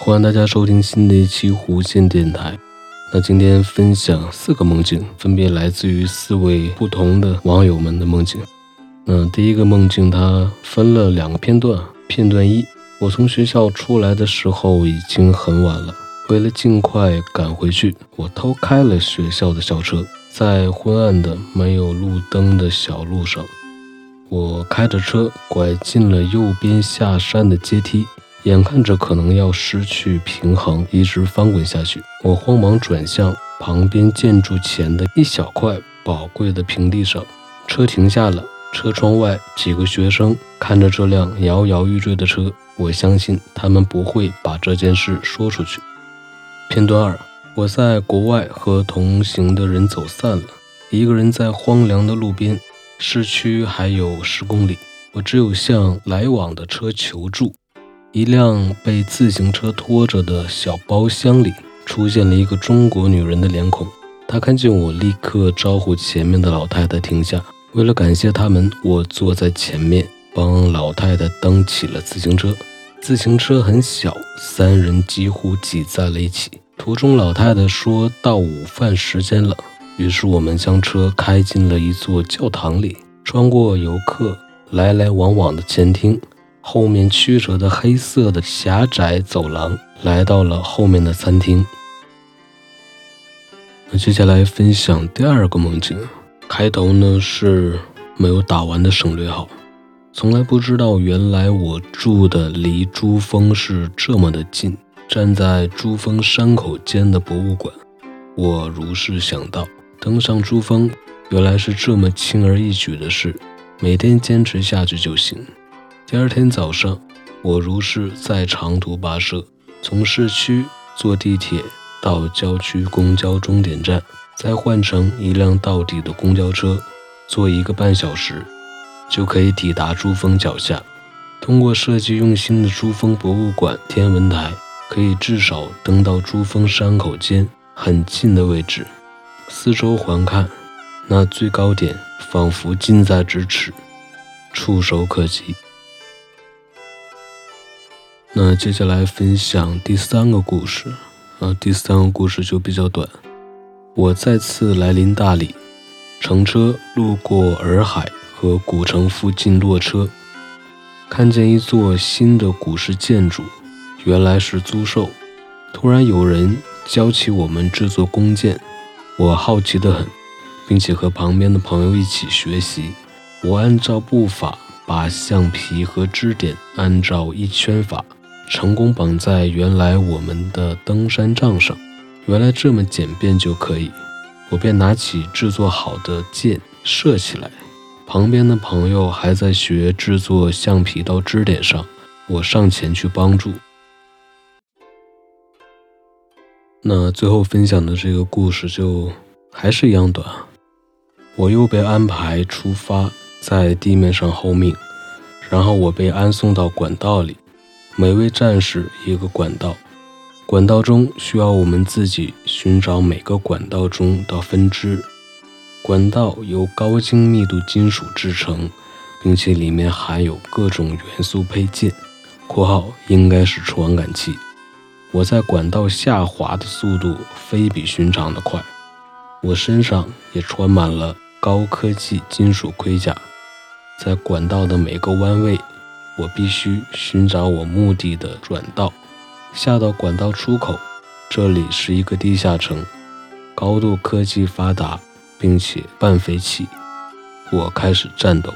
欢迎大家收听新的一期弧线电台。那今天分享四个梦境，分别来自于四位不同的网友们的梦境。那第一个梦境，它分了两个片段。片段一，我从学校出来的时候已经很晚了，为了尽快赶回去，我偷开了学校的校车，在昏暗的没有路灯的小路上，我开着车拐进了右边下山的阶梯。眼看着可能要失去平衡，一直翻滚下去，我慌忙转向旁边建筑前的一小块宝贵的平地上。车停下了，车窗外几个学生看着这辆摇摇欲坠的车，我相信他们不会把这件事说出去。片段二：我在国外和同行的人走散了，一个人在荒凉的路边，市区还有十公里，我只有向来往的车求助。一辆被自行车拖着的小包厢里出现了一个中国女人的脸孔。她看见我，立刻招呼前面的老太太停下。为了感谢他们，我坐在前面，帮老太太蹬起了自行车。自行车很小，三人几乎挤在了一起。途中，老太太说到午饭时间了，于是我们将车开进了一座教堂里，穿过游客来来往往的前厅。后面曲折的黑色的狭窄走廊，来到了后面的餐厅。那接下来分享第二个梦境，开头呢是没有打完的省略号。从来不知道原来我住的离珠峰是这么的近，站在珠峰山口间的博物馆，我如是想到，登上珠峰原来是这么轻而易举的事，每天坚持下去就行。第二天早上，我如是在长途跋涉，从市区坐地铁到郊区公交终点站，再换乘一辆到底的公交车，坐一个半小时，就可以抵达珠峰脚下。通过设计用心的珠峰博物馆天文台，可以至少登到珠峰山口间很近的位置，四周环看，那最高点仿佛近在咫尺，触手可及。那接下来分享第三个故事，啊，第三个故事就比较短。我再次来临大理，乘车路过洱海和古城附近落车，看见一座新的古式建筑，原来是租售。突然有人教起我们制作弓箭，我好奇得很，并且和旁边的朋友一起学习。我按照步法，把橡皮和支点按照一圈法。成功绑在原来我们的登山杖上，原来这么简便就可以，我便拿起制作好的箭射起来。旁边的朋友还在学制作橡皮到支点上，我上前去帮助。那最后分享的这个故事就还是一样短，我又被安排出发，在地面上候命，然后我被安送到管道里。每位战士一个管道，管道中需要我们自己寻找每个管道中的分支。管道由高精密度金属制成，并且里面含有各种元素配件（括号应该是传感器）。我在管道下滑的速度非比寻常的快，我身上也穿满了高科技金属盔甲，在管道的每个弯位。我必须寻找我目的的转道，下到管道出口。这里是一个地下城，高度科技发达，并且半废弃。我开始战斗。